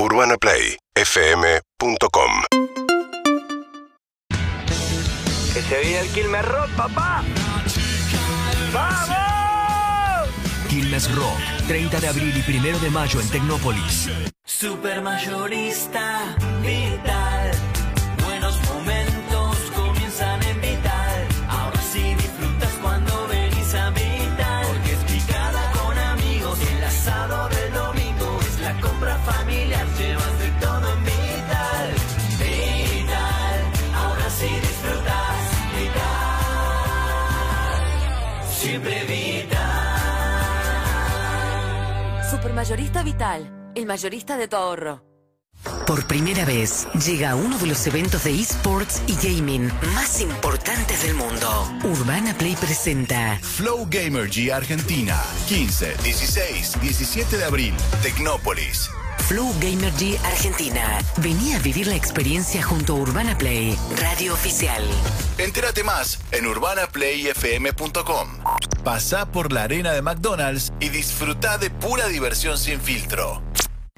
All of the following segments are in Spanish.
UrbanaPlayFM.com Que se viene el Quilmes Rock, papá. ¡Vamos! Quilmes Rock, 30 de abril y 1 de mayo en Tecnópolis. Supermayorista Vital. Supermayorista Vital, el mayorista de tu ahorro. Por primera vez llega uno de los eventos de esports y gaming más importantes del mundo. Urbana Play presenta Flow Gamer G Argentina, 15, 16, 17 de abril, Tecnópolis. Flow Gamer G Argentina. Vení a vivir la experiencia junto a Urbana Play, radio oficial. Entérate más en urbanaplayfm.com. Pasá por la arena de McDonald's y disfruta de pura diversión sin filtro.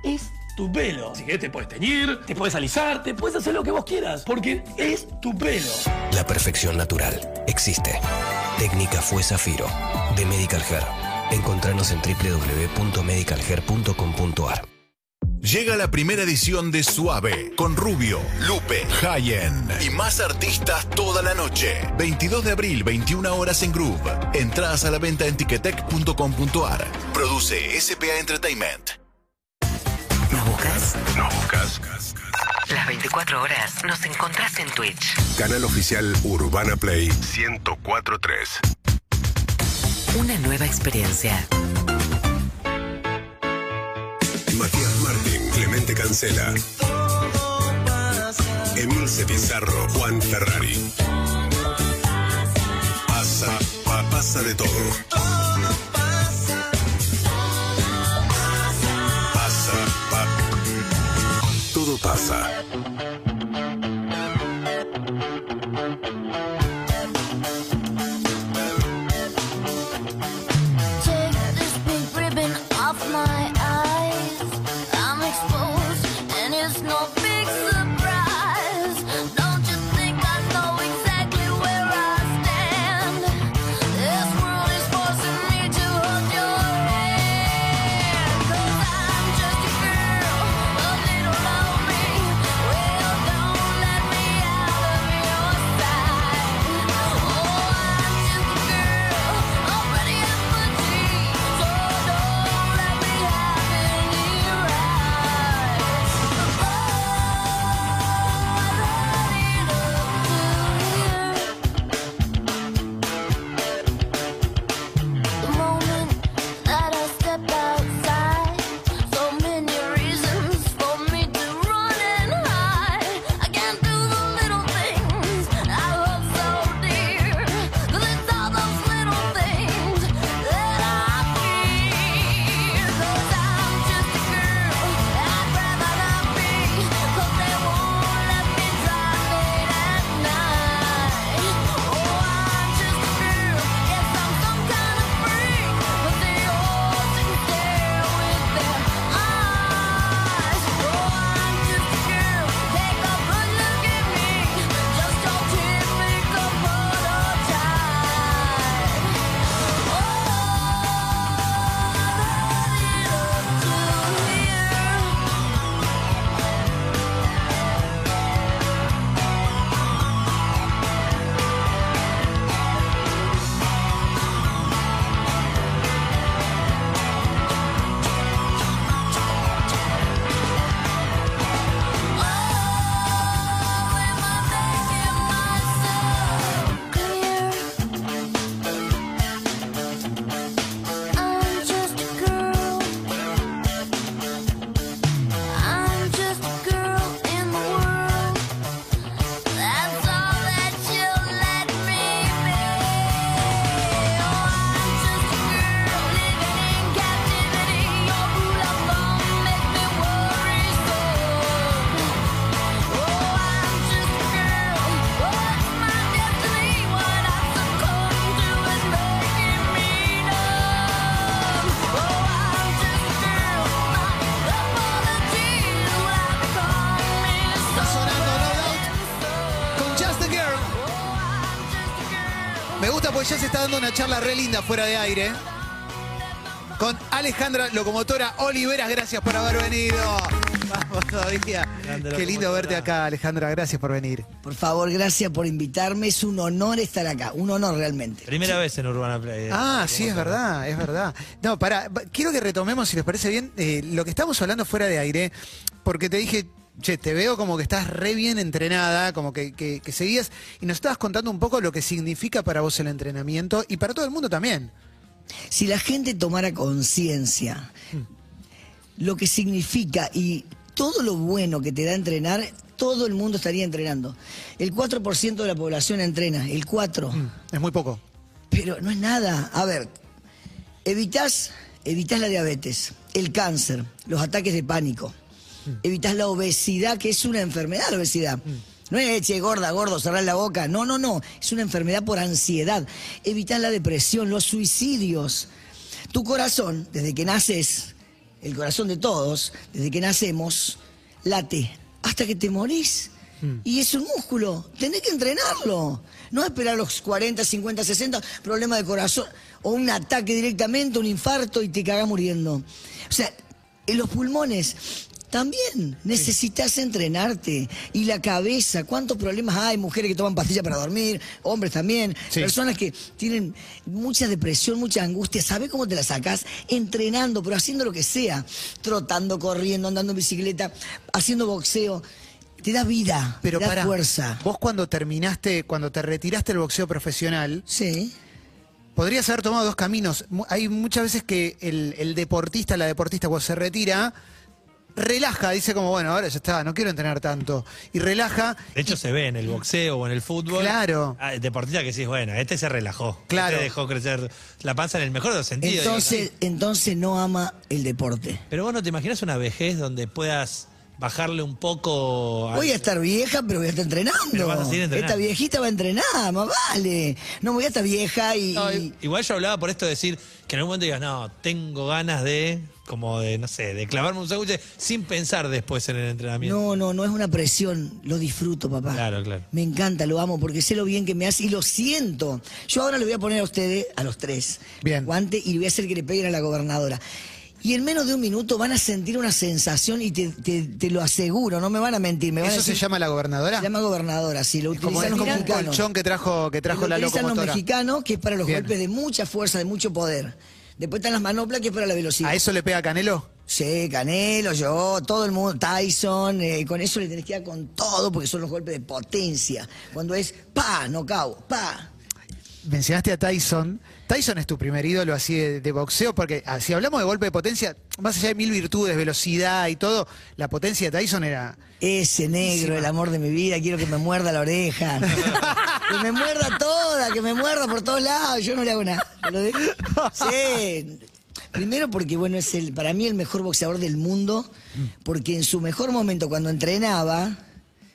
Es tu pelo. Si querés te puedes teñir, te puedes alisar, te puedes hacer lo que vos quieras, porque es tu pelo. La perfección natural existe. Técnica fue Zafiro, de Medical Hair. Encontranos en www.medicalhair.com.ar. Llega la primera edición de Suave, con Rubio, Lupe, Hayen y más artistas toda la noche. 22 de abril, 21 horas en Groove. Entradas a la venta en ticketek.com.ar. Produce SPA Entertainment. ¿Nos buscas? Nos buscas. Las 24 horas nos encontrás en Twitch. Canal oficial Urbana Play 1043. Una nueva experiencia. Matías Cancela. Emilce Pizarro, Juan Ferrari. Pasa, pa- pasa de todo. Pasa, pa- todo pasa. Está dando una charla re linda fuera de aire. Con Alejandra Locomotora Oliveras, gracias por haber venido. Vamos todavía. Qué lindo verte acá, Alejandra, gracias por venir. Por favor, gracias por invitarme. Es un honor estar acá, un honor realmente. Primera vez en Urbana Play. eh. Ah, sí, es verdad, es verdad. No, para, quiero que retomemos, si les parece bien, eh, lo que estamos hablando fuera de aire, porque te dije, che, te veo como que estás re bien entrenada, como que, que- que seguías, y nos estabas contando un poco lo que significa para vos el entrenamiento y para todo el mundo también. Si la gente tomara conciencia lo que significa y todo lo bueno que te da entrenar, todo el mundo estaría entrenando. El 4% de la población entrena, el 4%. Es muy poco. Pero no es nada. A ver, evitas, evitas la diabetes, el cáncer, los ataques de pánico. Evitas la obesidad, que es una enfermedad la obesidad. No es, che, gorda, gordo, cerrar la boca. No, no, no. Es una enfermedad por ansiedad. Evitas la depresión, los suicidios. Tu corazón, desde que naces, el corazón de todos, desde que nacemos, late hasta que te morís. Y es un músculo, tenés que entrenarlo. No esperar los 40, 50, 60 problemas de corazón o un ataque directamente, un infarto y te cagás muriendo. O sea, en los pulmones también necesitas entrenarte. Y la cabeza, ¿cuántos problemas hay? Mujeres que toman pastillas para dormir, hombres también, Sí. personas que tienen mucha depresión, mucha angustia. ¿Sabes cómo te la sacas? Entrenando, pero haciendo lo que sea. Trotando, corriendo, andando en bicicleta, haciendo boxeo. Te da vida, Pero te da para fuerza. vos cuando terminaste, cuando te retiraste del boxeo profesional, Sí. podrías haber tomado dos caminos. Hay muchas veces que el, el deportista, la deportista cuando se retira, relaja, dice como, bueno, ahora ya está, no quiero entrenar tanto. Y relaja. De hecho, se ve en el boxeo o en el fútbol. Claro. Ah, deportista que decís, bueno, este se relajó. Claro. Este dejó crecer la panza en el mejor de los sentidos. Entonces, entonces no ama el deporte. Pero vos no te imaginas una vejez donde puedas bajarle un poco. Voy a estar vieja, pero voy a estar entrenando. Pero vas a seguir entrenando. Esta viejita va a entrenar, más vale. No voy a estar vieja y. No, y- Igual yo hablaba por esto de decir que en algún momento digas, no, tengo ganas de, como de, no sé, de clavarme un sándwich sin pensar después en el entrenamiento. No, no, no es una presión. Lo disfruto, papá. Claro, claro. Me encanta, lo amo, porque sé lo bien que me hace y lo siento. Yo ahora le voy a poner a ustedes, a los tres, Bien. guante y le voy a hacer que le peguen a la gobernadora. Y en menos de un minuto van a sentir una sensación y te, te- te lo aseguro, no me van a mentir. Me van a ¿Eso se decir- llama la gobernadora? Se llama gobernadora, sí, lo Es como, utilizan es los como un colchón que trajo, que trajo Lo la utilizan los mexicanos, que es para los Bien. golpes de mucha fuerza, de mucho poder. Después están las manoplas, que es para la velocidad. ¿A eso le pega Canelo? Sí, Canelo, yo, todo el mundo, Tyson, eh, con eso le tenés que dar con todo porque son los golpes de potencia. Cuando es pa, no pa. Mencionaste a Tyson. Tyson es tu primer ídolo así de, de boxeo, porque ah, si hablamos de golpe de potencia, más allá de mil virtudes, velocidad y todo, la potencia de Tyson era. Ese negro, el amor de mi vida, quiero que me muerda la oreja. que me muerda toda, que me muerda por todos lados. Yo no le hago nada. Sí. Primero porque, bueno, es el, para mí el mejor boxeador del mundo, porque en su mejor momento, cuando entrenaba,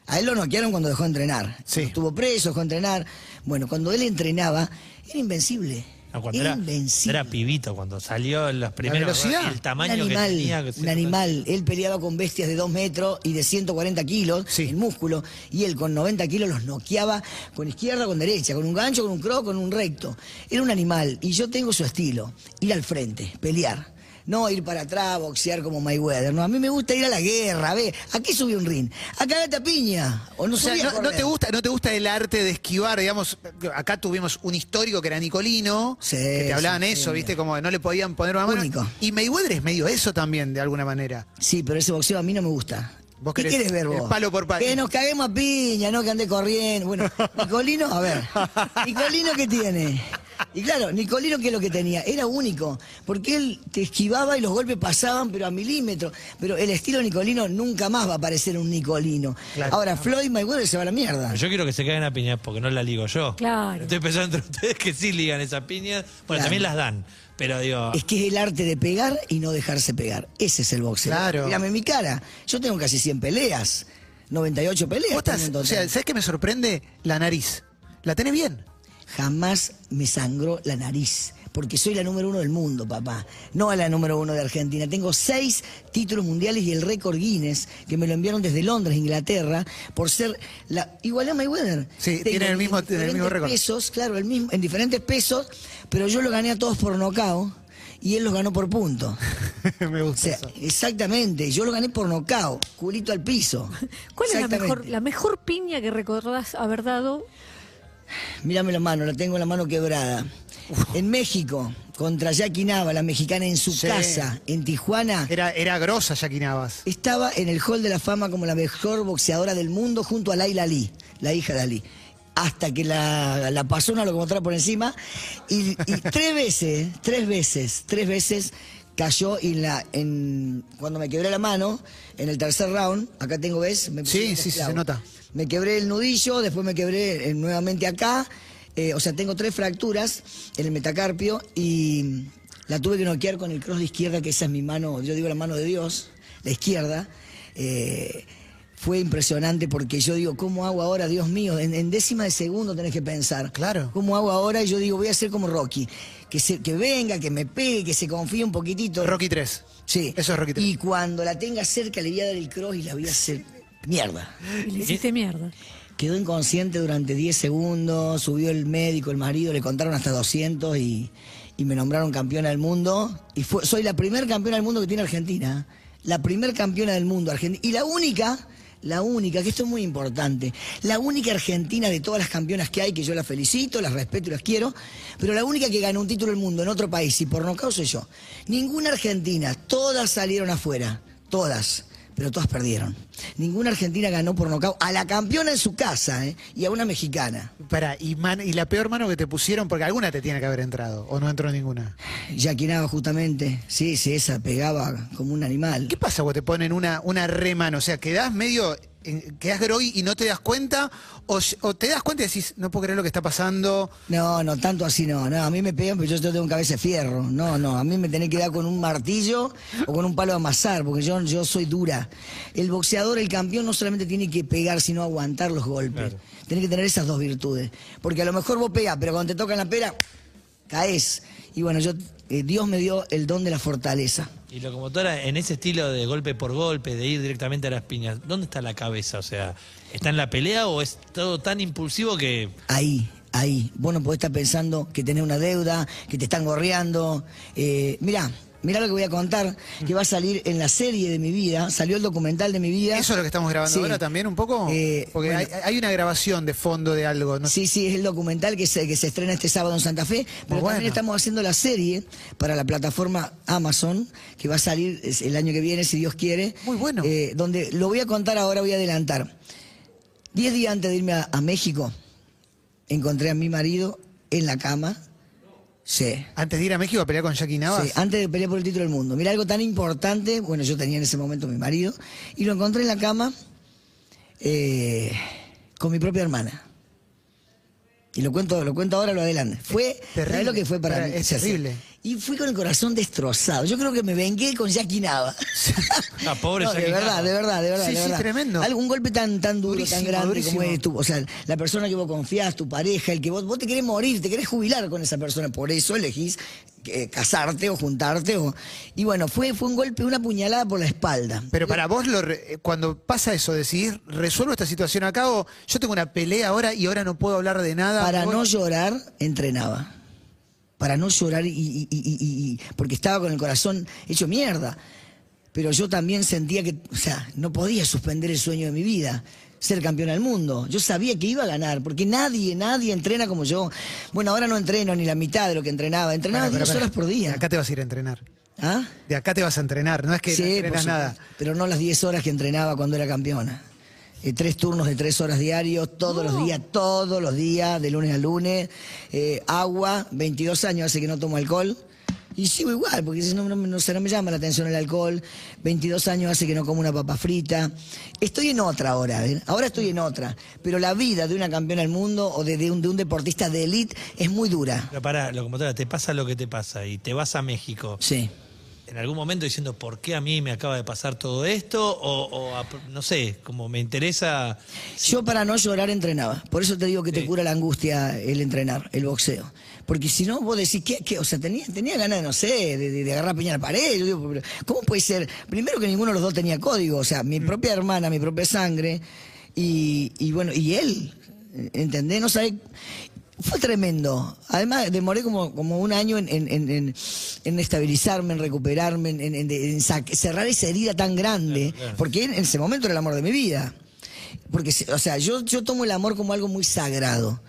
a él lo noquearon cuando dejó de entrenar. Sí. Estuvo preso, dejó de entrenar. Bueno, cuando él entrenaba, era invencible. No, cuando era, invencible. era pibito, cuando salió en los primeros. velocidad. El tamaño un animal, que tenía. que un animal. Él peleaba con bestias de 2 metros y de 140 kilos, Sí. el músculo, y él con 90 kilos los noqueaba con izquierda, con derecha, con un gancho, con un croc, con un recto. Era un animal, y yo tengo su estilo, ir al frente, pelear. No ir para atrás, boxear como Mayweather. No, a mí me gusta ir a la guerra. Ve, aquí subí un ring. Acá gata piña. O no O sea, subí a no, te gusta, no te gusta el arte de esquivar, digamos, acá tuvimos un histórico que era Nicolino, Sí, que te hablaban sí, eso, sí. viste, como no le podían poner una mano. Único. Y Mayweather es medio eso también, de alguna manera. Sí, pero ese boxeo a mí no me gusta. Vos ¿Qué querés quieres ver vos? palo por palo. Que nos caguemos a piña, no que ande corriendo. Bueno, Nicolino, a ver. Nicolino, ¿qué tiene? Y claro, Nicolino, ¿qué es lo que tenía? Era único, porque él te esquivaba y los golpes pasaban, pero a milímetros. Pero el estilo Nicolino nunca más va a parecer un Nicolino. Claro. Ahora, Floyd Mayweather se va a la mierda. Yo quiero que se caigan a piñas porque no la ligo yo. Claro. Estoy pensando entre ustedes que sí ligan esas piñas. Bueno, Claro. también las dan. Pero digo, Es que es el arte de pegar y no dejarse pegar. Ese es el boxeo. Claro. Mírame mi cara. Yo tengo casi 100 peleas. 98 peleas. Vos estás- o sea. ¿sabes qué me sorprende? La nariz. ¿La tenés bien? Jamás me sangró la nariz. porque soy la número uno del mundo, papá. No a la número uno de Argentina. Tengo seis títulos mundiales y el récord Guinness, que me lo enviaron desde Londres, Inglaterra, por ser la. Igual a Mayweather. Sí, tiene el mismo- el mismo récord. pesos, claro, el mismo, en diferentes pesos, pero yo lo gané a todos por nocao y él los ganó por punto. Me O gusta sea, eso. exactamente, yo lo gané por nocao, culito al piso. ¿Cuál es la mejor, la mejor piña que recordás haber dado? Mírame la mano, la tengo la mano quebrada. En México, contra Jackie Nava, la mexicana en su Sí. casa, en Tijuana, Era, era grosa Jackie Navas. estaba en el Hall de la Fama como la mejor boxeadora del mundo junto a Laila Ali, la hija de Ali. Hasta que la, la pasó una locomotora por encima y, y tres veces, tres veces, tres veces cayó y en la, en, cuando me quebré la mano, en el tercer round, acá tengo, ¿ves? Me Sí, sí, se nota. Me quebré el nudillo, después me quebré eh, nuevamente acá. eh, o sea, tengo tres fracturas en el metacarpio y la tuve que noquear con el cross de izquierda, que esa es mi mano, yo digo la mano de Dios, la izquierda. Eh, fue impresionante porque yo digo, ¿cómo hago ahora, Dios mío? En, en décima de segundo tenés que pensar. Claro. ¿Cómo hago ahora? Y yo digo, voy a ser como Rocky. Que, se, que venga, que me pegue, que se confíe un poquitito. Rocky 3. Sí. Eso es Rocky 3. Y cuando la tenga cerca le voy a dar el cross y la voy a hacer mierda. Y le hiciste mierda. Quedó inconsciente durante 10 segundos, subió el médico, el marido, le contaron hasta 200 y, y me nombraron campeona del mundo. Y fue- soy la primer campeona del mundo que tiene Argentina. La primer campeona del mundo argentina. Y la única, la única, que esto es muy importante, la única argentina de todas las campeonas que hay, que yo las felicito, las respeto y las quiero, pero la única que ganó un título del mundo en otro país y por nocaut soy yo. Ninguna argentina, todas salieron afuera, todas pero todas perdieron. Ninguna argentina ganó por nocaut a la campeona en su casa ¿eh? y a una mexicana. Para, y, man- y la peor mano que te pusieron, porque alguna te tiene que haber entrado, o no entró ninguna. Jackie Nava, justamente, sí, sí, esa pegaba como un animal. ¿Qué pasa cuando te ponen una, una remano? O sea, quedás medio, quedás groggy y no te das cuenta, o, te das cuenta y decís, no puedo creer lo que está pasando. No, no, tanto así no. no a mí me pegan, pero yo tengo cabeza de fierro. No, no, a mí me tenés que dar con un martillo o con un palo de amasar, porque yo, yo soy dura. El boxeador, el campeón, no solamente tiene que pegar, sino aguantar los golpes. Tiene que tener esas dos virtudes. Porque a lo mejor vos pegás, pero cuando te tocan la pera, caes. Y bueno, yo, eh, Dios me dio el don de la fortaleza. Y locomotora, en ese estilo de golpe por golpe, de ir directamente a las piñas, ¿dónde está la cabeza? O sea, ¿está en la pelea o es todo tan impulsivo que Ahí, ahí. Vos no podés estar pensando que tenés una deuda, que te están gorreando. Eh, mirá, mirá lo que voy a contar, que va a salir en la serie de mi vida, salió el documental de mi vida. ¿Eso es lo que estamos grabando Sí. ahora también un poco? Eh, porque bueno. hay, hay una grabación de fondo de algo. ¿no? Sí, sí, es el documental que se, que se estrena este sábado en Santa Fe, pero bueno. también estamos haciendo la serie para la plataforma Amazon, que va a salir el año que viene, si Dios quiere. Muy bueno. Eh, donde lo voy a contar ahora, voy a adelantar. Diez días antes de irme a, a México, encontré a mi marido en la cama. Sí. Antes de ir a México a pelear con Jackie Navas. Sí, antes de pelear por el título del mundo. Mira, algo tan importante, bueno, yo tenía en ese momento mi marido, y lo encontré en la cama eh, con mi propia hermana. Y lo cuento, lo cuento ahora, lo adelante. Fue, terrible. ¿sabés lo que fue para mí? es terrible. Y fui con el corazón destrozado. Yo creo que me vengué con Jackie Nava. Ah, pobre No, de Jackie verdad, Nava. de verdad, de verdad. Sí, de sí, verdad. tremendo. Algo- un golpe tan, tan duro, Durísimo, tan grande durísimo. como es tu, o sea, la persona que vos confiás, tu pareja, el que vos, vos te querés morir, te querés jubilar con esa persona, por eso elegís eh, casarte o juntarte. O, y bueno, fue, fue un golpe, una puñalada por la espalda. Pero para vos, lo re- eh, cuando pasa eso, decidís, resuelvo esta situación acá o yo tengo una pelea ahora y ahora no puedo hablar de nada. Para Vos- no llorar, entrenaba. Para no llorar y, y- y- porque estaba con el corazón hecho mierda. Pero yo también sentía que, o sea, no podía suspender el sueño de mi vida, ser campeón del mundo. Yo sabía que iba a ganar, porque nadie, nadie entrena como yo. Bueno, ahora no entreno ni la mitad de lo que entrenaba. Entrenaba Bueno, pero 10 pará, horas por día. De acá te vas a ir a entrenar. ¿Ah? De acá te vas a entrenar, no es que Sí, entrenas nada. Pero no las 10 horas que entrenaba cuando era campeona. Eh, tres turnos de tres horas diarios, todos los días, todos los días, de lunes a lunes. Eh, agua, 22 años hace que no tomo alcohol. Y sigo igual, porque si no, no, no, me llama la atención el alcohol. 22 años hace que no como una papa frita. Estoy en otra ahora, ¿eh? ahora estoy en otra. Pero la vida de una campeona del mundo o de, de un, de un deportista de élite es muy dura. Pero pará, locomotora, te pasa lo que te pasa y te vas a México. Sí. En algún momento diciendo por qué a mí me acaba de pasar todo esto? O, o a- no sé, como me interesa. Yo para no llorar entrenaba. Por eso te digo que te cura la angustia el entrenar, el boxeo. Porque si no, vos decís, ¿qué? qué? O sea, tenía, tenía ganas de, no sé, de, agarrar piña a la pared. Yo digo, pero ¿cómo puede ser? Primero que ninguno de los dos tenía código. O sea, mi propia hermana, mi propia sangre. Y, y bueno, y él, ¿entendés? No sabe... Fue tremendo. Además, demoré como, como un año en, en, en- en- en estabilizarme, en recuperarme, en, en- en- en sa- cerrar esa herida tan grande. Porque en ese momento era el amor de mi vida. Porque, o sea, yo, yo tomo el amor como algo muy sagrado.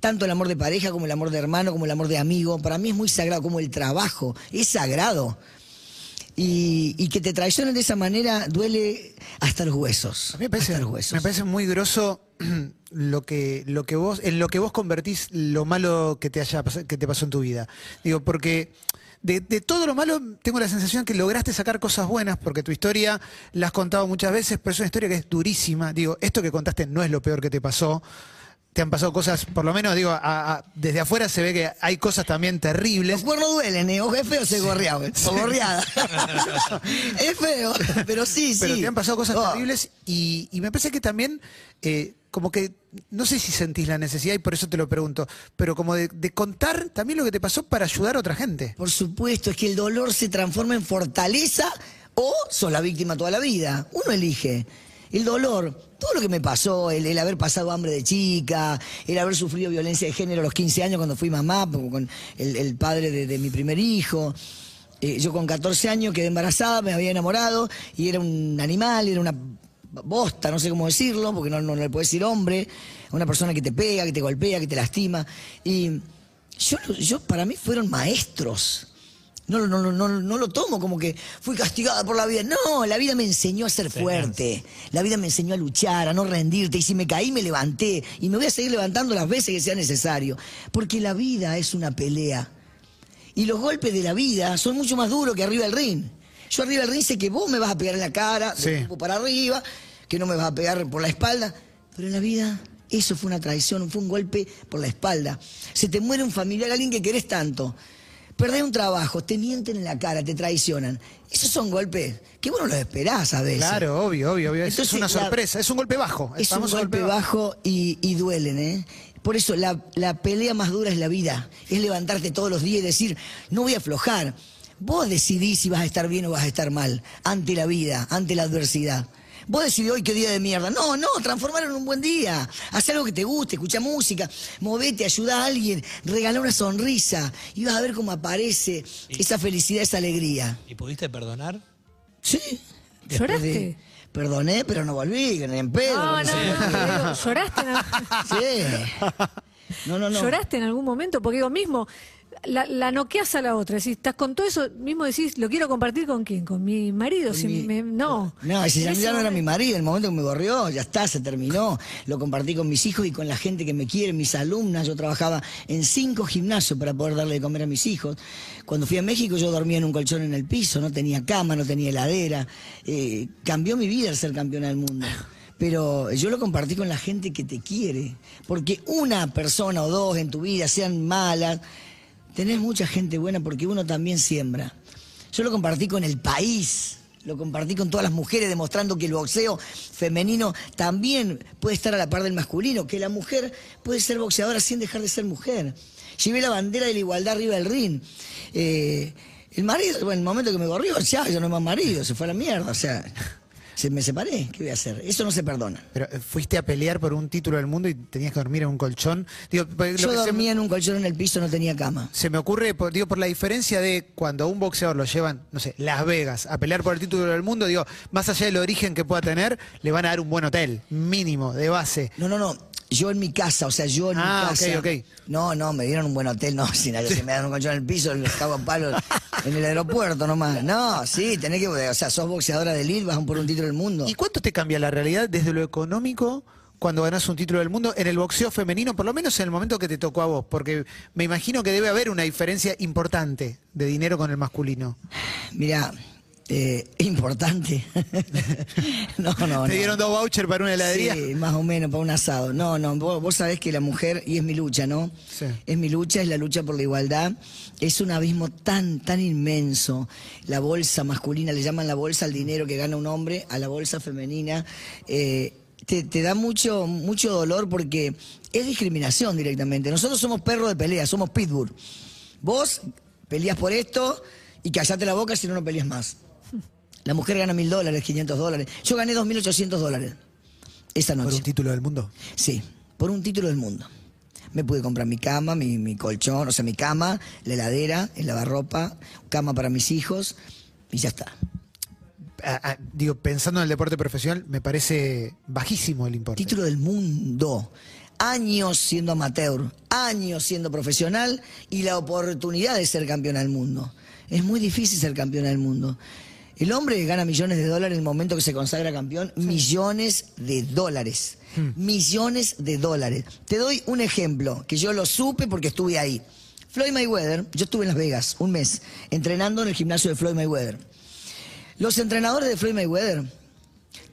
Tanto el amor de pareja como el amor de hermano, como el amor de amigo. Para mí es muy sagrado, como el trabajo. Es sagrado. Y, y que te traicionen de esa manera duele hasta los huesos. A mí me parece, hasta los huesos. me parece muy groso lo que, lo que vos, en lo que vos convertís lo malo que te haya que te pasó en tu vida. Digo, porque de, de todo lo malo tengo la sensación que lograste sacar cosas buenas, porque tu historia la has contado muchas veces, pero es una historia que es durísima. Digo, esto que contaste no es lo peor que te pasó. Te han pasado cosas, por lo menos, digo, a- a- desde afuera se ve que hay cosas también terribles. Los cuernos duelen, ¿eh? Ojo, es feo ser gorreado, ¿eh? o gorreada. es feo, pero sí, sí. Pero te han pasado cosas Oh. terribles y, y me parece que también, eh, como que, no sé si sentís la necesidad y por eso te lo pregunto, pero como de, de contar también lo que te pasó para ayudar a otra gente. Por supuesto, es que el dolor se transforma en fortaleza o sos la víctima toda la vida. Uno elige. El dolor, todo lo que me pasó, el, haber pasado hambre de chica, el haber sufrido violencia de género a los 15 años cuando fui mamá, con el, padre de, de mi primer hijo. Eh, yo con 14 años quedé embarazada, me había enamorado y era un animal, era una bosta, no sé cómo decirlo, porque no, no le puedes decir hombre, una persona que te pega, que te golpea, que te lastima. Y yo, yo para mí fueron maestros. No, lo- no, no, no lo tomo como que fui castigada por la vida. No, la vida me enseñó a ser fuerte. La vida me enseñó a luchar, a no rendirte. Y si me caí, me levanté. Y me voy a seguir levantando las veces que sea necesario. Porque la vida es una pelea. Y los golpes de la vida son mucho más duros que arriba del ring. Yo arriba del ring sé que vos me vas a pegar en la cara, Sí. de para arriba, que no me vas a pegar por la espalda. Pero en la vida eso fue una traición, fue un golpe por la espalda. Se te muere un familiar, alguien que querés tanto. Perdés un trabajo, te mienten en la cara, te traicionan. Esos son golpes que vos no los esperás a veces. Claro, obvio, obvio, obvio. Es- es Entonces, una la- sorpresa, es un golpe bajo. Es un golpe bajo y, y duelen, ¿eh? Por eso la, la pelea más dura es la vida. Es levantarte todos los días y decir, no voy a aflojar. Vos decidís si vas a estar bien o vas a estar mal ante la vida, ante la adversidad. Vos decidís hoy qué día de mierda. No, no, transformarlo en un buen día. Haz algo que te guste, escucha música, movete, ayuda a alguien, regala una sonrisa y vas a ver cómo aparece esa felicidad, esa alegría. ¿Y pudiste perdonar? Sí. Después ¿Lloraste? de- Perdoné, pero no volví, en pedo. No, no, no, digo, ¿Lloraste Sí. No, no, no. ¿Lloraste en algún momento? Porque digo, mismo, la, la noqueas a la otra. Si estás con todo eso, mismo decís, ¿lo quiero compartir con quién? ¿Con mi marido? Si mi- me- no. No, ese ya, ya no era mi marido, el momento que me corrió, ya está, se terminó. Lo compartí con mis hijos y con la gente que me quiere, mis alumnas. Yo trabajaba en cinco gimnasios para poder darle de comer a mis hijos. Cuando fui a México yo dormía en un colchón en el piso, no tenía cama, no tenía heladera. Eh, cambió mi vida el ser campeona del mundo. Pero yo lo compartí con la gente que te quiere. Porque una persona o dos en tu vida sean malas, tenés mucha gente buena porque uno también siembra. Yo lo compartí con el país, lo compartí con todas las mujeres, demostrando que el boxeo femenino también puede estar a la par del masculino, que la mujer puede ser boxeadora sin dejar de ser mujer. Llevé la bandera de la igualdad arriba del ring. Eh, el marido, bueno, en el momento que me corrió, ya, yo no más marido, se fue a la mierda, o sea, se, me separé, ¿qué voy a hacer? Eso no se perdona. Pero eh, fuiste a pelear por un título del mundo y tenías que dormir en un colchón. Digo, porque lo Yo que se- dormía en un colchón en el piso, no tenía cama. Se me ocurre, por, digo, por la diferencia de cuando a un boxeador lo llevan, no sé, Las Vegas, a pelear por el título del mundo, digo, más allá del origen que pueda tener, le van a dar un buen hotel, mínimo, de base. No, no, no. Yo en mi casa, o sea, yo en Ah, mi casa. ok, ok. No, no, me dieron un buen hotel, no, si nadie se me dan un colchón en el piso, les cago a palo en el aeropuerto nomás. No, sí, tenés que, o sea, sos boxeadora de elite, vas por un título del mundo. ¿Y cuánto te cambia la realidad desde lo económico cuando ganas un título del mundo en el boxeo femenino, por lo menos en el momento que te tocó a vos? Porque me imagino que debe haber una diferencia importante de dinero con el masculino. Mira, Eh, importante. no, no, Te no. dieron dos vouchers para una heladería. Sí, más o menos, para un asado. No, no, vos, vos sabés que la mujer, y es mi lucha, ¿no? Sí. Es mi lucha, es la lucha por la igualdad. Es un abismo tan, tan inmenso. La bolsa masculina, le llaman la bolsa al dinero que gana un hombre, a la bolsa femenina. eh, te, te da mucho, mucho dolor porque es discriminación directamente. Nosotros somos perros de pelea, somos pitbull. Vos peleas por esto y callate la boca si no, no peleas más. La mujer gana mil dólares, 500 dólares. Yo gané 2.800 dólares esa noche. Por un título del mundo. Sí, por un título del mundo. Me pude comprar mi cama, mi, mi colchón, o sea, mi cama, la heladera, el lavarropa, cama para mis hijos y ya está. Ah, ah, digo, pensando en el deporte profesional, me parece bajísimo el importe. Título del mundo. Años siendo amateur, años siendo profesional y la oportunidad de ser campeona del mundo. Es muy difícil ser campeona del mundo. El hombre gana millones de dólares en el momento que se consagra campeón, millones de dólares. Millones de dólares. Te doy un ejemplo, que yo lo supe porque estuve ahí. Floyd Mayweather, yo estuve en Las Vegas un mes entrenando en el gimnasio de Floyd Mayweather. Los entrenadores de Floyd Mayweather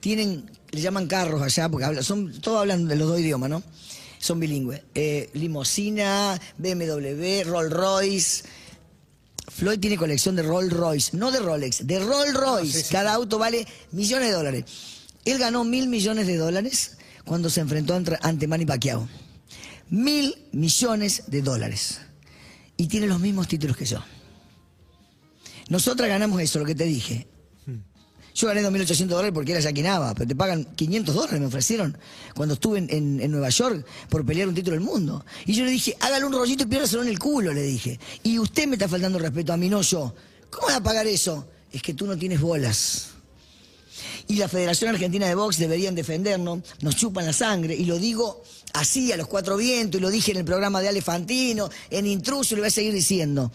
tienen, le llaman carros allá, porque hablan, son, todos hablan de los dos idiomas, ¿no? Son bilingües. Eh, limosina, BMW, Rolls Royce. Floyd tiene colección de Rolls Royce, no de Rolex, de Rolls Royce. Cada auto vale millones de dólares. Él ganó mil millones de dólares cuando se enfrentó ante- ante Manny Pacquiao. Mil millones de dólares. Y tiene los mismos títulos que yo. Nosotras ganamos eso, lo que te dije. Yo gané 2.800 dólares porque era Yaquinaba, pero te pagan 500 dólares, me ofrecieron cuando estuve en, en- Nueva York por pelear un título del mundo. Y yo le dije, hágale un rollito y piérdaselo en el culo, le dije. Y usted me está faltando respeto a mí, no yo. ¿Cómo va a pagar eso? Es que tú no tienes bolas. Y la Federación Argentina de Box deberían defendernos, nos chupan la sangre, y lo digo así a los cuatro vientos, y lo dije en el programa de Ale Fantino, en Intruso, y lo voy a seguir diciendo.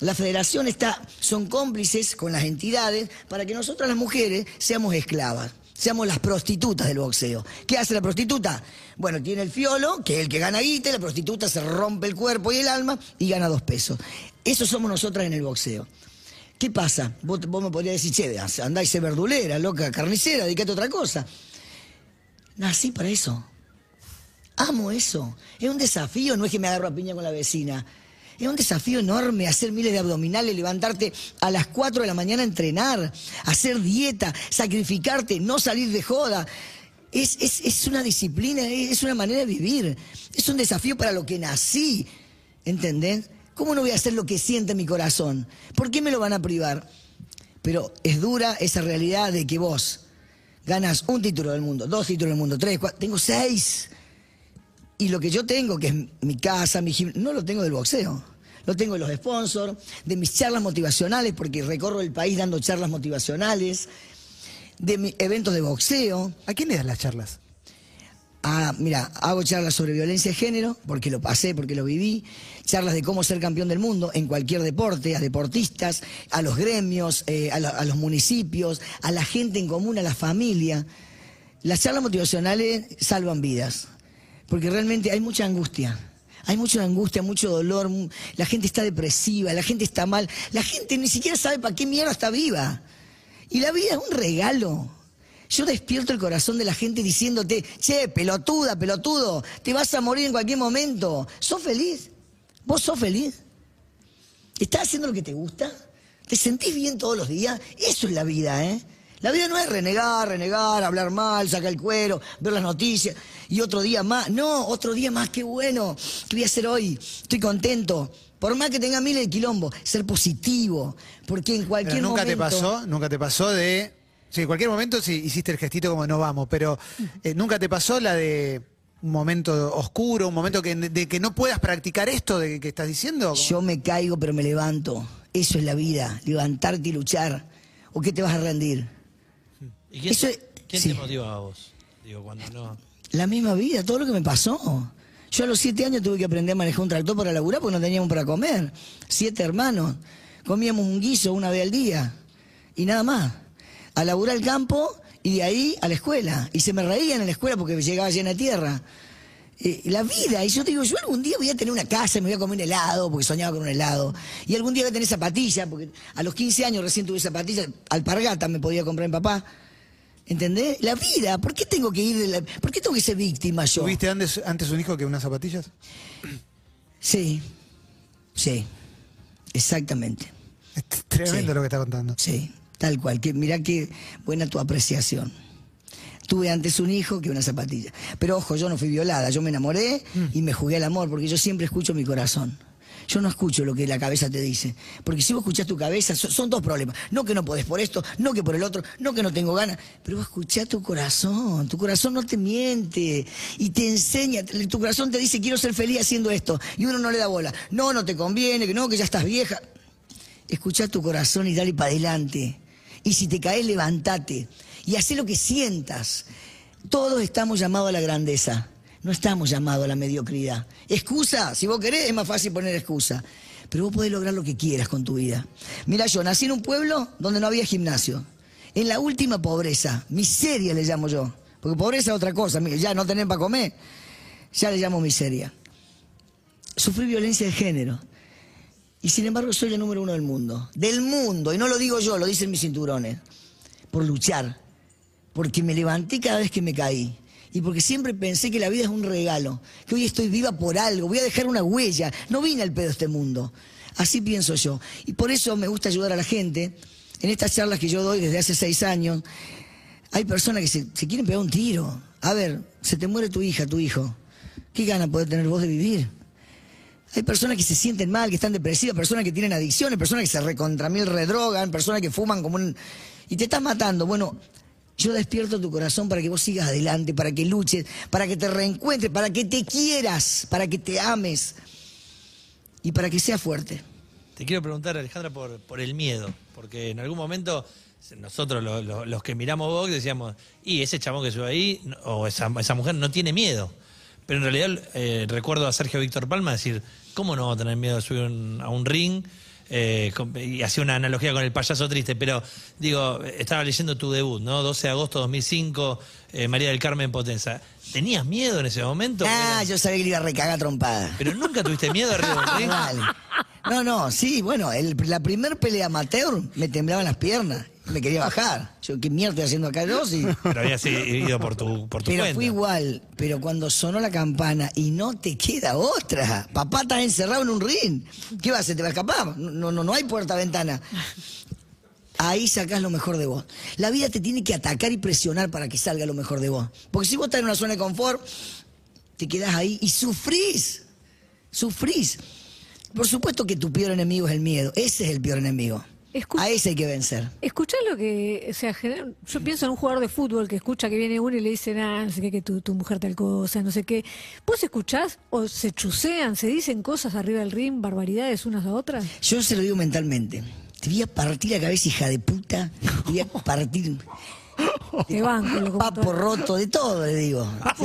La federación está, son cómplices con las entidades para que nosotras las mujeres seamos esclavas, seamos las prostitutas del boxeo. ¿Qué hace la prostituta? Bueno, tiene el fiolo, que es el que gana guita, la prostituta se rompe el cuerpo y el alma y gana dos pesos. Eso somos nosotras en el boxeo. ¿Qué pasa? Vos, vos me podrías decir, che, andá y sé verdulera, loca, carnicera, dedicate a otra cosa. Nací para eso. Amo eso. Es un desafío, no es que me agarro a piña con la vecina. Es un desafío enorme hacer miles de abdominales, levantarte a las 4 de la mañana a entrenar, hacer dieta, sacrificarte, no salir de joda. Es, es- es una disciplina, es, una manera de vivir. Es un desafío para lo que nací. ¿Entendés? ¿Cómo no voy a hacer lo que siente mi corazón? ¿Por qué me lo van a privar? Pero es dura esa realidad de que vos ganas un título del mundo, dos títulos del mundo, tres, cuatro, tengo seis. Y lo que yo tengo, que es mi casa, mi gimnasio, no lo tengo del boxeo. Lo tengo de los sponsors, de mis charlas motivacionales, porque recorro el país dando charlas motivacionales, de mis eventos de boxeo. ¿A quién le das las charlas? Ah, mira, hago charlas sobre violencia de género, porque lo pasé, porque lo viví. Charlas de cómo ser campeón del mundo en cualquier deporte, a deportistas, a los gremios, eh, a, la- a los municipios, a la gente en común, a la familia. Las charlas motivacionales salvan vidas, porque realmente hay mucha angustia. Hay mucha angustia, mucho dolor, la gente está depresiva, la gente está mal, la gente ni siquiera sabe para qué mierda está viva. Y la vida es un regalo. Yo despierto el corazón de la gente diciéndote, che, pelotuda, pelotudo, te vas a morir en cualquier momento. ¿Sos feliz? ¿Vos sos feliz? ¿Estás haciendo lo que te gusta? ¿Te sentís bien todos los días? Eso es la vida, ¿eh? La vida no es renegar, renegar, hablar mal, sacar el cuero, ver las noticias y otro día más. No, otro día más, qué bueno. ¿Qué voy a hacer hoy? Estoy contento. Por más que tenga miles de quilombo, ser positivo. Porque en cualquier Pero nunca te momento- pasó, nunca te pasó de. Sí, en cualquier momento sí hiciste el gestito como no vamos, pero eh, nunca te pasó la de un momento oscuro, un momento que, de que no puedas practicar esto de que estás diciendo. Yo me caigo, pero me levanto. Eso es la vida, levantarte y luchar. ¿O qué te vas a rendir? ¿Y quién, Eso te- es- quién sí. te motiva a vos? Digo, cuando no. La misma vida, todo lo que me pasó. Yo a los siete años tuve que aprender a manejar un tractor para laburar porque no teníamos para comer. Siete hermanos. Comíamos un guiso una vez al día. Y nada más. A laburar el campo y de ahí a la escuela. Y se me reían en la escuela porque llegaba llena de tierra. eh, la vida. Y yo te digo, yo algún día voy a tener una casa y me voy a comer un helado, porque soñaba con un helado. Y algún día voy a tener zapatillas, porque a los 15 años recién tuve zapatillas, alpargata me podía comprar mi papá. ¿Entendés? La vida, ¿por qué tengo que ir de la- ¿Por qué tengo que ser víctima yo? ¿Tuviste antes, antes un hijo que unas zapatillas? Sí, sí, exactamente. Tremendo Sí. lo que está contando. Sí, tal cual. Que, mirá qué buena tu apreciación. Tuve antes un hijo que una zapatilla. Pero ojo, yo no fui violada, yo me enamoré y me jugué al amor, porque yo siempre escucho mi corazón. Yo no escucho lo que la cabeza te dice. Porque si vos escuchás tu cabeza, so- son dos problemas. No que no podés por esto, no que por el otro, no que no tengo ganas. Pero vos tu corazón. Tu corazón no te miente. Y te enseña. Tu corazón te dice, quiero ser feliz haciendo esto. Y uno no le da bola. No, no te conviene, que no, que ya estás vieja. Escuchá tu corazón y dale para adelante. Y si te caes, levántate. Y hacé lo que sientas. Todos estamos llamados a la grandeza. No estamos llamados a la mediocridad. Excusa, si vos querés, es más fácil poner excusa. Pero vos podés lograr lo que quieras con tu vida. Mira, yo nací en un pueblo donde no había gimnasio. En la última pobreza, miseria le llamo yo. Porque pobreza es otra cosa, ya no tener para comer, ya le llamo miseria. Sufrí violencia de género. Y sin embargo soy la número uno del mundo. Del mundo. Y no lo digo yo, lo dicen mis cinturones. Por luchar. Porque me levanté cada vez que me caí. Y porque siempre pensé que la vida es un regalo. Que hoy estoy viva por algo. Voy a dejar una huella. No vine al pedo a este mundo. Así pienso yo. Y por eso me gusta ayudar a la gente. En estas charlas que yo doy desde hace seis años, hay personas que se, quieren pegar un tiro. A ver, se te muere tu hija, tu hijo. ¿Qué gana poder tener vos de vivir? Hay personas que se sienten mal, que están depresivas, personas que tienen adicciones, personas que se recontra mil redrogan, personas que fuman como un... Y te estás matando. Bueno, yo despierto tu corazón para que vos sigas adelante, para que luches, para que te reencuentres, para que te quieras, para que te ames y para que seas fuerte. Te quiero preguntar, Alejandra, por, el miedo, porque en algún momento nosotros lo- lo- los que miramos Vox decíamos, y ese chabón que sube ahí, o esa, mujer no tiene miedo. Pero en realidad eh, recuerdo a Sergio Víctor Palma decir, ¿cómo no va a tener miedo de subir a un ring? Eh, y hacía una analogía con el payaso triste, pero digo, estaba leyendo tu debut, ¿no? 12 de agosto de 2005, eh, María del Carmen Potenza. ¿Tenías miedo en ese momento? Ah, yo sabía que le iba a recagar trompada. Pero nunca tuviste miedo arriba del. No, no, sí, bueno, el- la primer pelea amateur me temblaban las piernas, me quería bajar. Yo, ¿qué mierda estoy haciendo acá yo? Sí. Pero habías ido por tu, por tu Pero cuenta. fue igual, pero cuando sonó la campana y no te queda otra. Papá está encerrado en un ring. ¿Qué va a hacer? ¿Te va a escapar? No, no, no hay puerta-ventana. Ahí sacás lo mejor de vos. La vida te tiene que atacar y presionar para que salga lo mejor de vos. Porque si vos estás en una zona de confort, te quedás ahí y sufrís. Sufrís. Por supuesto que tu peor enemigo es el miedo. Ese es el peor enemigo. A ese hay que vencer. Escuchá lo que, o sea, yo pienso en un jugador de fútbol que escucha que viene uno y le dice, ah, no sé qué, que tu, tu mujer tal cosa, no sé qué. ¿Vos escuchás o se chusean, se dicen cosas arriba del ring, barbaridades unas a otras? Yo se lo digo mentalmente. Te voy a partir la cabeza, hija de puta. Te voy a partir. Te banco, Papo roto, de todo, le digo. Sí,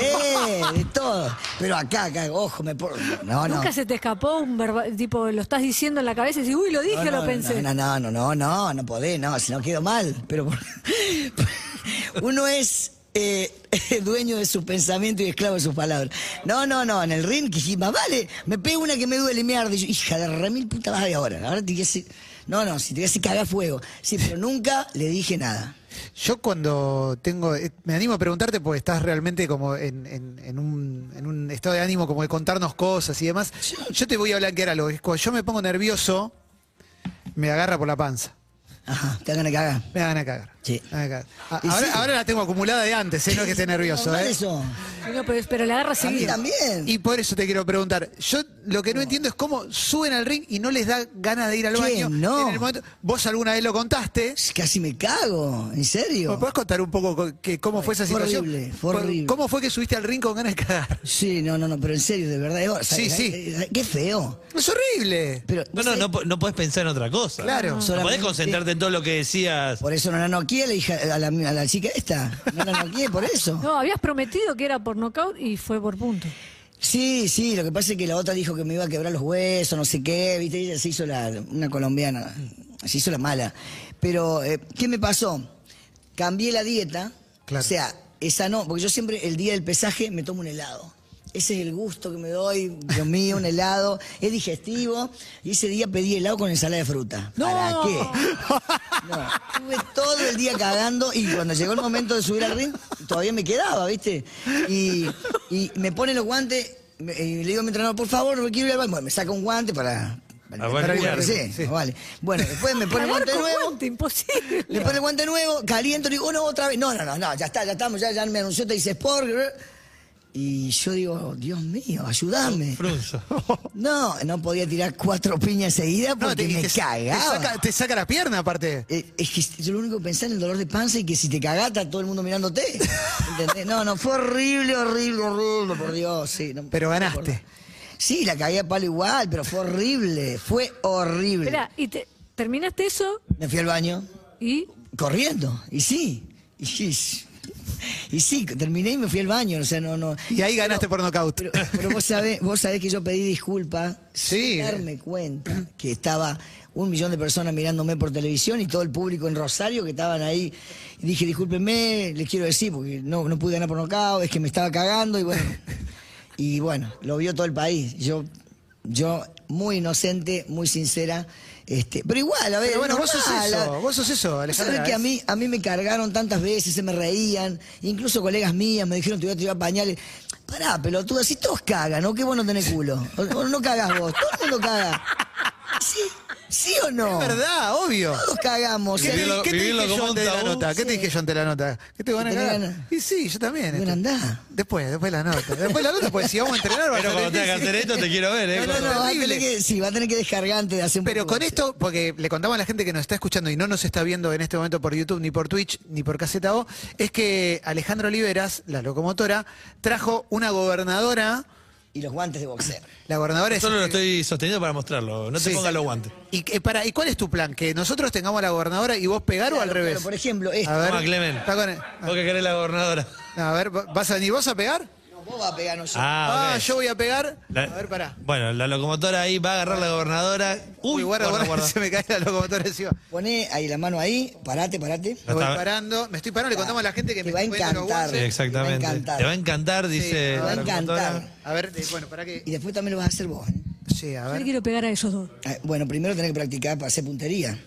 de todo. Pero acá, acá, ojo, me por... No, no. ¿Nunca se te escapó un verba- tipo, lo estás diciendo en la cabeza y dices, uy, lo dije no, o lo pensé? No, no, no, no, no, no podés, no, si no quedo mal. Pero por- uno es eh, dueño de sus pensamientos y esclavo de sus palabras. No, no, no, en el ring, que más vale, me pego una que me duele, me arde. Yo, hija de remil puta vas de ahora. Ahora te voy a decir, no, no, si te voy a decir cagar fuego. Sí, pero nunca le dije nada. Yo cuando tengo, eh, me animo a preguntarte porque estás realmente como en, en- en un, en un estado de ánimo como de contarnos cosas y demás. Yo te voy a blanquear algo. es Cuando yo me pongo nervioso, me agarra por la panza. Ajá, te hagan a cagar. Me dan a cagar. Sí. Me dan a cagar. A- Y ahora, sí. ahora la tengo acumulada de antes, ¿eh? no es que esté nervioso. ¿eh? eso. No, pero, pero la agarra A mí seguida. también. Y por eso te quiero preguntar. Yo lo que no entiendo es cómo suben al ring y no les da ganas de ir al ¿Qué? baño. No. En el momento- vos alguna vez lo contaste. Casi me cago, ¿en serio? ¿Me puedes contar un poco co- que, cómo fue esa Fue situación? horrible, fue horrible. ¿Cómo fue que subiste al ring con ganas de cagar? Sí, no, no, no, pero en serio, de verdad. Sí, sí. eh, Qué feo. Es horrible. Pero, No, no, no, po- no podés pensar en otra cosa. Claro. No podés concentrarte en todo lo que decías. Por eso no la a la, hija, a la, a la chica esta. No la noqué, por eso. No, habías prometido que era por nocaut y fue por punto. Sí, sí, lo que pasa es que la otra dijo que me iba a quebrar los huesos, no sé qué, viste, ella se hizo la, una colombiana, se hizo la mala. Pero, eh, ¿qué me pasó? Cambié la dieta, Claro. o sea, esa no, porque yo siempre el día del pesaje me tomo un helado. Ese es el gusto que me doy, Dios mío, un helado, es digestivo. Y ese día pedí helado con ensalada de fruta. ¿Para qué? No, estuve todo el día cagando y cuando llegó el momento de subir al ring, todavía me quedaba, ¿viste? Y, y me pone los guantes y le digo a mi entrenador, por favor, no quiero ir al baño. Bueno, me saca un guante para... para- Ah, bueno, para- sí, Sí. vale. Bueno, después me pone el guante nuevo. guante, imposible. Le pone el guante nuevo, caliento, le digo, "Oh, no, otra vez. No, no, no, no, ya está, ya estamos, ya, ya me anunció, te dice Sport. Y yo digo, Dios mío, ayúdame. No, no podía tirar cuatro piñas seguidas No, porque te, me te- cagaba. Te saca, te saca la pierna aparte. Eh, es que yo lo único que pensaba en el dolor de panza y que si te cagata todo el mundo mirándote. ¿Entendés? No, no, fue horrible, horrible, horrible, por Dios, sí. no- Pero ganaste. Sí, la cagué a palo igual, pero fue horrible, fue horrible. Espera, ¿y te, terminaste eso? Me fui al baño. ¿Y? Corriendo, y sí. Y sí, y sí, terminé y me fui al baño, o sea, no, no. Y ahí ganaste por nocaut. Pero, pero vos sabés, vos sabés que yo pedí disculpas Sí. sin darme cuenta que estaba un millón de personas mirándome por televisión y todo el público en Rosario que estaban ahí. Y dije, discúlpenme, les quiero decir, porque no, no pude ganar por nocaut, es que me estaba cagando y bueno. Y bueno, lo vio todo el país. Yo, yo muy inocente, muy sincera. Este, pero igual, a ver, Pero bueno, vos sos eso, a- vos sos eso, Alejandra. ¿Sabés que a mí, a mí me cargaron tantas veces, se me reían, incluso colegas mías me dijeron te voy a tirar pañales. Pará, pelotuda, si todos cagan, ¿no? Qué bueno tenés culo. O, o no cagás vos, todo el mundo caga. ¿Sí, ¿Sí o no? Es verdad, obvio. Todos cagamos. ¿Qué, te- Vivirlo- qué te dije yo de la nota? ¿Qué te dije yo ante la nota? ¿Qué te van a ganas? Y sí, yo también. Bueno, este. andá. Después, después la nota. Después la nota, porque si vamos a entrenar va a Pero cuando tengas que hacer esto, te quiero ver, ¿eh? No, no, no, va a terrible. tener que, sí, va a tener que descargar antes de hacer un Pero poco con esto, porque le contamos a la gente que nos está escuchando y no nos está viendo en este momento por YouTube, ni por Twitch, ni por Caseta O, es que Alejandro Oliveras, la locomotora, trajo una gobernadora. Y los guantes de boxeo. La gobernadora es. Solo lo estoy sosteniendo para mostrarlo. No te Sí. pongas los guantes. ¿Y, qué- para, ¿Y cuál es tu plan? ¿Que nosotros tengamos a la gobernadora y vos pegar o al Claro, revés? por ejemplo, esto. A ver. Toma, Clemen. Vos que querés la gobernadora. a ver, ¿vas a venir vos a pegar? Vos vas a pegar, no yo. Ah, Ah, ok. yo voy a pegar. La- A ver, pará. Bueno, la locomotora ahí va a agarrar la gobernadora. Uy, Uy, guarda, guarda, guarda, se me cae la locomotora encima. Poné ahí la mano ahí, parate, parate. Me voy está- parando, me estoy parando, le contamos a la gente que Te me va a estoy poniendo los encantar. Sí, guantes. exactamente. Te va a encantar. Te va a encantar, dice te va a la encantar. locomotora. A ver, eh, bueno, para que. Y después también lo vas a hacer vos. ¿eh? Sí, a Yo le ver. quiero pegar a esos dos. Ah, Bueno, primero tenés que practicar para hacer puntería.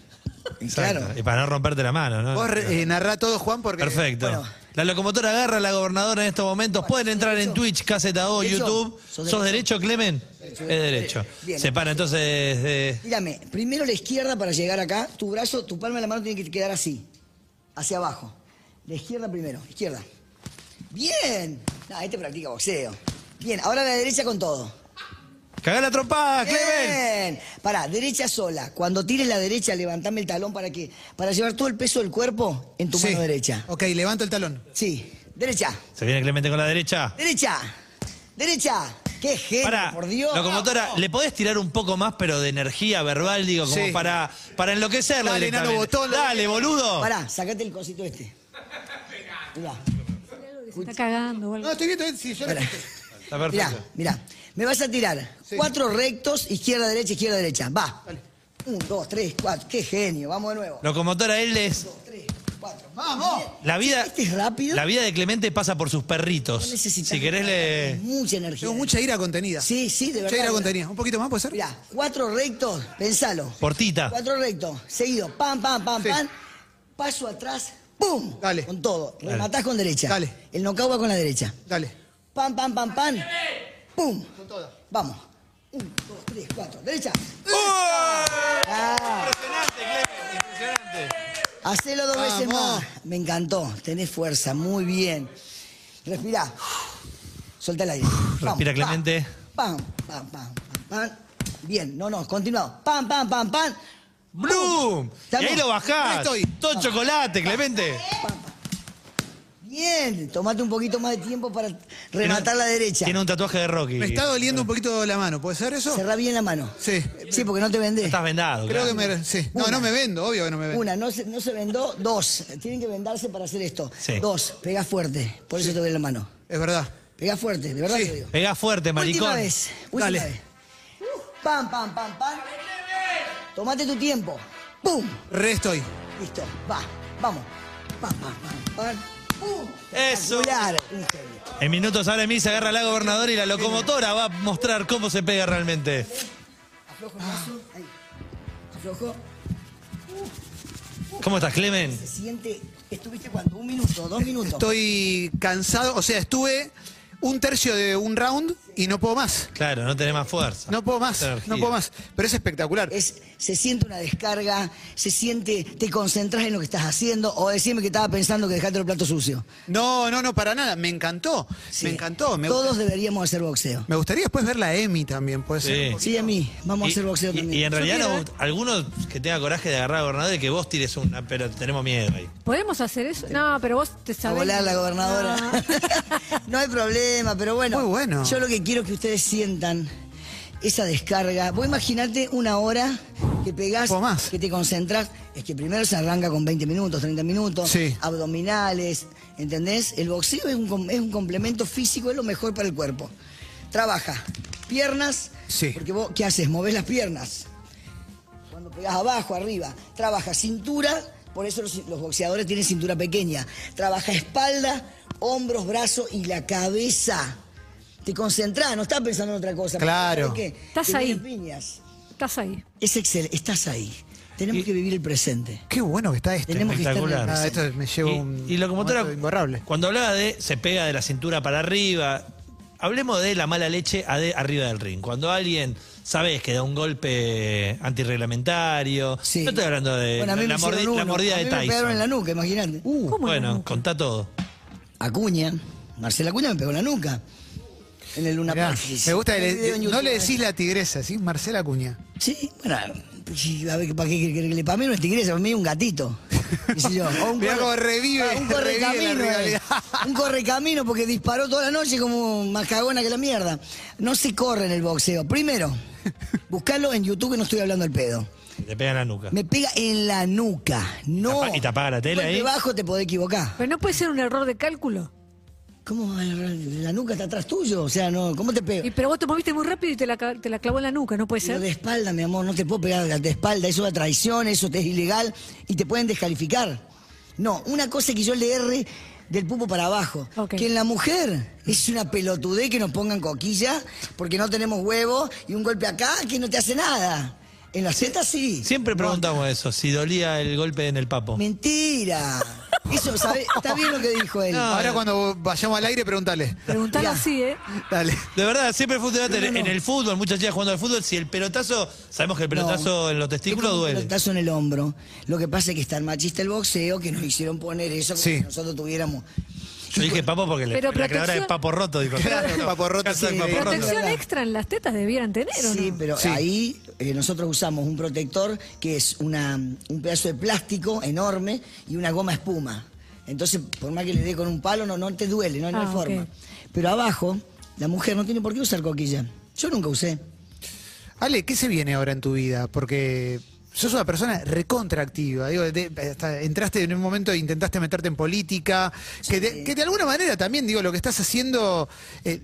Y Exacto. Claro. Y para no romperte la mano, ¿no? Vos re- eh, narrá todo, Juan, porque. Perfecto. bueno. La locomotora agarra a la gobernadora en estos momentos. Pueden entrar en Twitch, Caseta O. YouTube. ¿Sos ¿Sos derecho? Clemen? Es derecho. Se para entonces de... Mírame, primero la izquierda para llegar acá. Tu brazo, tu palma de la mano tiene que quedar así. Hacia abajo. La izquierda primero, izquierda. Bien. No, este practica boxeo. Bien, ahora la derecha con todo. ¡Cagá la trompada, Clemen! Bien. Pará, derecha sola. Cuando tires la derecha, levantame el talón para que para llevar todo el peso del cuerpo en tu Sí. mano derecha. Ok, levanto el talón. Sí. Derecha. Se viene Clemente con la derecha. Derecha. Derecha. Qué genio, Para, por Dios. locomotora, ¿le podés tirar un poco más, pero de energía verbal, digo, como Sí. para, para enloquecerlo Dale, nano botón. Dale, boludo. Pará, sacate el cosito este. Mirá, Se está cagando. No, estoy viendo. eh, Sí, yo. Está Mirá, perfecto. mirá. Me vas a tirar cuatro rectos, izquierda, derecha, izquierda, derecha. Va. Un, dos, tres, cuatro. Qué genio. Vamos de nuevo. Locomotora, él es... Tres, cuatro. ¡Vamos! La vida, Este es rápido. la vida de Clemente pasa por sus perritos. No necesitas Si querés le... Mucha energía. Tengo mucha ira contenida. Sí, sí, de Mucha verdad. ira contenida. ¿Un poquito más puede ser? Mirá, cuatro rectos, pensalo. Portita. Cuatro rectos, seguido. Pam, pam, pam, Sí. pam. Paso atrás. ¡Pum! Dale. Con todo. Rematás con derecha. Dale. El knockout va con la derecha. Dale. Pam, pam, pam, pam. ¡Pum! Vamos. Un, dos, tres, cuatro. Derecha. Ah, Impresionante. hacelo dos veces más. Me encantó. Tenés fuerza. Muy bien. Respirá. Solta el aire. Vamos, Respira, pam, Clemente. Pam, pam, pam, pam, pam. Bien. No, no. Continuado. Pam, pam, pam, pam. ¡Bloom! Y ahí lo bajás. Ahí estoy. Todo chocolate, Clemente. Bien. Tomate un poquito más de tiempo para rematar la derecha. Tiene un tatuaje de Rocky. Me está doliendo un poquito la mano. ¿Puede ser eso? Cerrá bien la mano. Sí. Sí, porque no te vendés. Estás vendado. Creo claro. que me. Sí. No, Una. no me vendo, obvio que no me vendo. Una, no se, no se vendó. Dos, tienen que vendarse para hacer esto. Sí. Dos, pegá fuerte. Por eso te doy la mano. Es verdad. Pegá fuerte, de verdad Sí. que lo digo. Pega fuerte, maricón. Última vez. Última Dale. vez. Pam, pam, pam, pam. Tomate tu tiempo. ¡Pum! Re estoy. Listo, va, vamos. Pam, pam, pam, pam. Eso. Espectacular. Un genio. En minutos ahora Emil se agarra a la gobernadora y la locomotora va a mostrar cómo se pega realmente. Aflojo el brazo. Ahí. Aflojo. ¿Cómo estás, Clemen? Se siente. ¿Estuviste cuánto? ¿Un minuto? ¿Dos minutos? Estoy cansado, o sea, estuve un tercio de un round y no puedo más. Claro, no tenés más fuerza. No puedo más, no puedo más. Pero es espectacular. Es, se siente una descarga, se siente, te concentras en lo que estás haciendo, o decirme que estaba pensando que dejaste el plato sucio. No, no, no, para nada. Me encantó. Me encantó. Me, Todos deberíamos hacer boxeo. me gustaría después ver la Emi también, puede ser. Sí, a mí. Vamos a hacer boxeo y, también. y en realidad no, alguno que tenga coraje de agarrar a gobernador y que vos tires una, pero tenemos miedo ahí. ¿Podemos hacer eso? No, pero vos te A sabés. volar la gobernadora. no hay problema, pero bueno. Muy bueno. Yo lo que quiero que ustedes sientan esa descarga. Vos imaginate una hora que pegás, que te concentras. Es que primero se arranca con 20 minutos, 30 minutos, Sí. abdominales, ¿entendés? El boxeo es un, es un complemento físico, es lo mejor para el cuerpo. Trabaja piernas, Sí. porque vos, ¿qué haces? Movés las piernas. Cuando pegás abajo, arriba. Trabaja cintura, por eso los, los boxeadores tienen cintura pequeña. Trabaja espalda, hombros, brazos y la cabeza. Te concentrás, no estás pensando en otra cosa. Claro. Estás ahí. piñas. Estás ahí. Es excelente, estás ahí. Tenemos que vivir el presente. Qué bueno que está esto. Tenemos que estar en el Espectacular. Ah, esto me lleva Y- un y locomotora, imborrable. cuando hablaba de se pega de la cintura para arriba, hablemos de la mala leche a de arriba del ring. Cuando alguien, sabes, que da un golpe antirreglamentario, no estoy hablando de Bueno, a mí me la, mordi- mordida A de mí me pegaron Tyson. en la nuca, imagínate. bueno, contá todo. Acuña, Marcela Acuña me pegó en la nuca. En el Luna Mirá, Park. me gusta que le- video en no YouTube, le decís la tigresa, ¿sí? Marcela Cuña. Sí, bueno, sí, a ver, ¿para qué quiere que le Para mí no es tigresa, para mí es un gatito. qué sé yo. O un Mirá cómo revive, Ah, un revive la correcamino. eh. rivalidad. Un correcamino porque disparó toda la noche como más cagona que la mierda. No se corre en el boxeo. Primero, buscarlo en YouTube que no estoy hablando al pedo. Te pega en la nuca. Me pega en la nuca. No. Tapa- y te apaga la tele ahí. bajo te podés equivocar. Pero no puede ser un error de cálculo. ¿Cómo? La nuca está atrás tuyo. O sea, no, ¿cómo te pego? Y, pero vos te moviste muy rápido y te la, te la clavó en la nuca, ¿no puede Pero ser? de espalda, mi amor, no te puedo pegar de espalda, eso es traición, eso te es ilegal y te pueden descalificar. No, una cosa que yo le erre del pupo para abajo. Que en la mujer es una pelotudez que nos pongan coquilla porque no tenemos huevo y un golpe acá que no te hace nada. En la Z sí. Siempre preguntamos eso, si dolía el golpe en el papo. Mentira. Eso, ¿sabe? Está bien lo que dijo él. Ahora cuando vayamos al aire, pregúntale. Preguntalo Ya. así, ¿eh? Dale. De verdad, siempre fue un debate No, no, no. en el fútbol, muchas chicas jugando al fútbol, si el pelotazo, sabemos que el pelotazo en los testículos Es como un duele. pelotazo en el hombro. Lo que pasa es que es tan machista el boxeo que nos hicieron poner eso como Sí. si nosotros tuviéramos. Yo dije papo porque le- la creadora de protección- Papo Roto dijo. Claro, Papo Roto, sí, Papo. Protección extra en las tetas debieran tener, ¿o Sí, no? pero Sí. ahí eh, nosotros usamos un protector que es una, un pedazo de plástico enorme y una goma espuma. Entonces, por más que le dé con un palo, no, no te duele, no, no hay Ah, forma. ok. Pero abajo, la mujer no tiene por qué usar coquilla. Yo nunca usé. Ale, ¿qué se viene ahora en tu vida? Porque sos una persona recontraactiva. Digo, de- hasta entraste en un momento e intentaste meterte en política. Que, de, que de alguna manera también, digo, lo que estás haciendo. eh,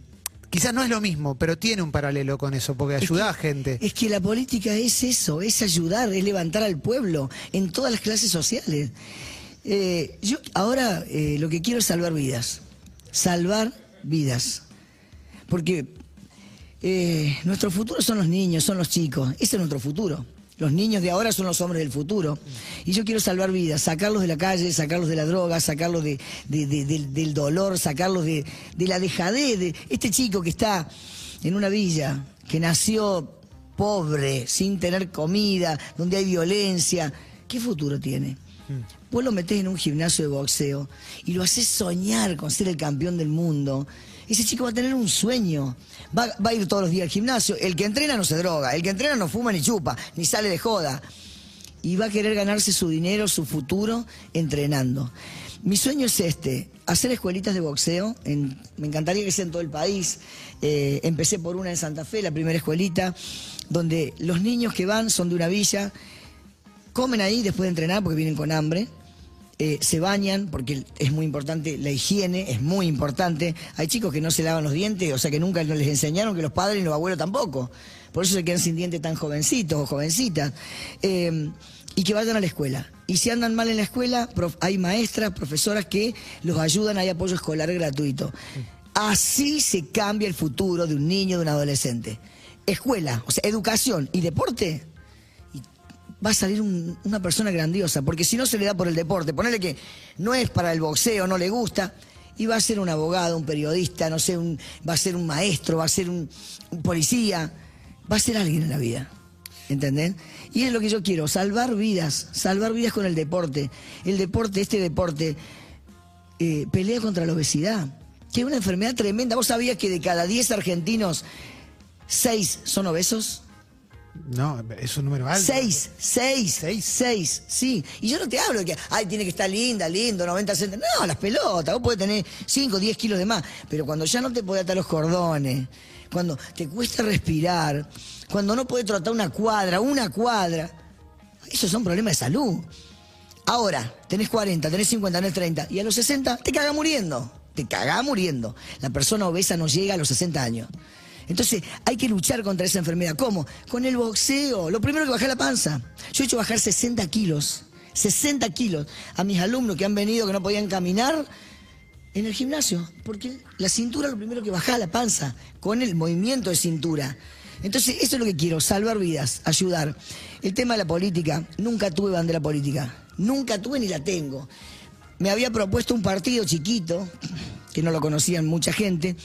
Quizás no es lo mismo, pero tiene un paralelo con eso, porque ayuda a gente. Es que la política es eso, es ayudar, es levantar al pueblo en todas las clases sociales. Eh, yo ahora eh, lo que quiero es salvar vidas, salvar vidas. Porque eh, nuestro futuro son los niños, son los chicos, ese es nuestro futuro. Los niños de ahora son los hombres del futuro. Y yo quiero salvar vidas, sacarlos de la calle, sacarlos de la droga, sacarlos de, de- de- del, dolor, sacarlos de, de la dejadez. De este chico que está en una villa, que nació pobre, sin tener comida, donde hay violencia, ¿qué futuro tiene? Vos lo metés en un gimnasio de boxeo y lo haces soñar con ser el campeón del mundo. Ese chico va a tener un sueño. Va, va a ir todos los días al gimnasio. El que entrena no se droga. El que entrena no fuma ni chupa, ni sale de joda. Y va a querer ganarse su dinero, su futuro, entrenando. Mi sueño es este, hacer escuelitas de boxeo. en- me encantaría que sea en todo el país. Eh, empecé por una en Santa Fe, la primera escuelita, donde los niños que van son de una villa, comen ahí después de entrenar porque vienen con hambre. Eh, se bañan porque es muy importante la higiene, es muy importante. Hay chicos que no se lavan los dientes, o sea que nunca les enseñaron que los padres y los abuelos tampoco. Por eso se quedan sin dientes tan jovencitos o jovencitas. Eh, y que vayan a la escuela. Y si andan mal en la escuela, hay maestras, profesoras que los ayudan, hay apoyo escolar gratuito. Así se cambia el futuro de un niño, de un adolescente. Escuela, o sea, educación y deporte, va a salir un- una persona grandiosa, porque si no se le da por el deporte, ponerle que no es para el boxeo, no le gusta, y va a ser un abogado, un periodista, no sé, un- va a ser un maestro, va a ser un, un policía, va a ser alguien en la vida. ¿Entendés? Y es lo que yo quiero, salvar vidas, salvar vidas con el deporte. El deporte, este deporte, eh, pelea contra la obesidad, que es una enfermedad tremenda. ¿Vos sabías que de cada 10 argentinos, 6 son obesos? No, es un número alto. Seis, seis, seis, sí. Y yo no te hablo de que, ay, tiene que estar linda, lindo, 90 centímetros. No, las pelotas, vos podés tener 5, 10 kilos de más. Pero cuando ya no te podés atar los cordones, cuando te cuesta respirar, cuando no podés tratar una cuadra, una cuadra, esos son problemas de salud. Ahora, tenés 40, tenés 50, tenés 30, y a los 60 te cagás muriendo. Te cagás muriendo. La persona obesa no llega a los 60 años. Entonces, hay que luchar contra esa enfermedad. ¿Cómo? Con el boxeo. Lo primero que bajar la panza. Yo he hecho bajar 60 kilos. 60 kilos a mis alumnos que han venido que no podían caminar en el gimnasio. Porque la cintura lo primero que baja la panza. Con el movimiento de cintura. Entonces, eso es lo que quiero, salvar vidas, ayudar. El tema de la política, nunca tuve bandera política, nunca tuve ni la tengo. Me había propuesto un partido chiquito, que no lo conocían mucha gente,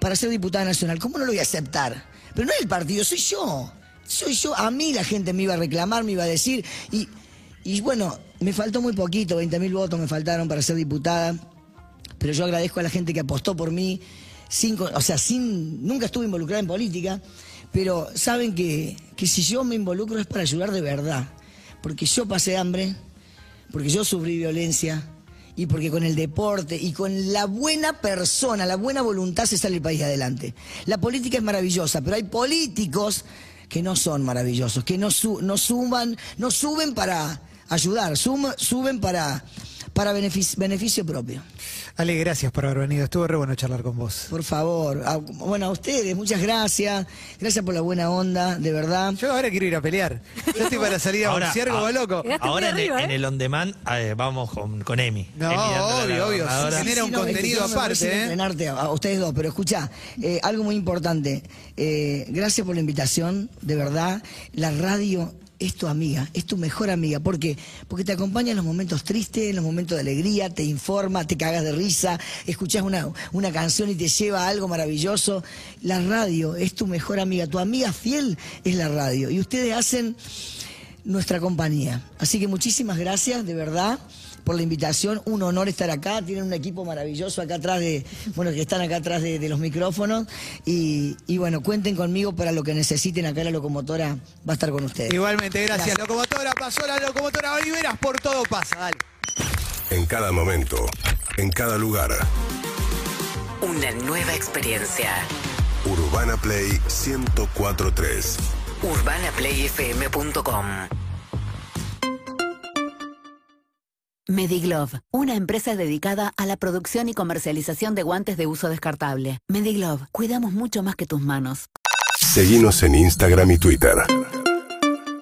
para ser diputada nacional. ¿Cómo no lo voy a aceptar? Pero no es el partido, soy yo. Soy yo. A mí la gente me iba a reclamar, me iba a decir. Y, y bueno, me faltó muy poquito, 20 mil votos me faltaron para ser diputada pero yo agradezco a la gente que apostó por mí, sin, o sea, sin, nunca estuve involucrada en política, pero saben que, que si yo me involucro es para ayudar de verdad, porque yo pasé hambre, porque yo sufrí violencia y porque con el deporte y con la buena persona, la buena voluntad se sale el país adelante. La política es maravillosa, pero hay políticos que no son maravillosos, que no, no no suben para ayudar, suben para, para benefic- beneficio propio. Ale, gracias por haber venido. Estuvo re bueno charlar con vos. Por favor. A- bueno, a ustedes, muchas gracias. Gracias por la buena onda, de verdad. Yo ahora quiero ir a pelear. Yo estoy para salir a Ahora, boxear como ah, loco. Ahora en, el- ¿eh? en el on demand eh, vamos con, con Emi. No, Emi obvio, obvio. Genera un no, es que contenido aparte, ¿eh? entrenarte a, a ustedes dos, pero escucha, eh, algo muy importante. Eh, gracias por la invitación, de verdad. La radio es tu amiga, es tu mejor amiga. ¿Por qué? Porque te acompaña en los momentos tristes, en los momentos de alegría, te informa, te cagas de risa, escuchás una, una canción y te lleva a algo maravilloso. La radio es tu mejor amiga, tu amiga fiel es la radio. Y ustedes hacen nuestra compañía. Así que muchísimas gracias, de verdad, por la invitación. Un honor estar acá. Tienen un equipo maravilloso acá atrás de, bueno, que están acá atrás de, de los micrófonos. Y, y bueno, cuenten conmigo para lo que necesiten. Acá la locomotora va a estar con ustedes. Igualmente, gracias. Locomotora, pasó la locomotora Oliveras, por todo pasa, dale. En cada momento, en cada lugar. Una nueva experiencia. Urbana Play 1043. UrbanaPlayFM.com Mediglove, una empresa dedicada a la producción y comercialización de guantes de uso descartable. Mediglove, cuidamos mucho más que tus manos. Seguimos en Instagram y Twitter.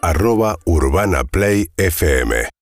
Arroba Urbana Play FM.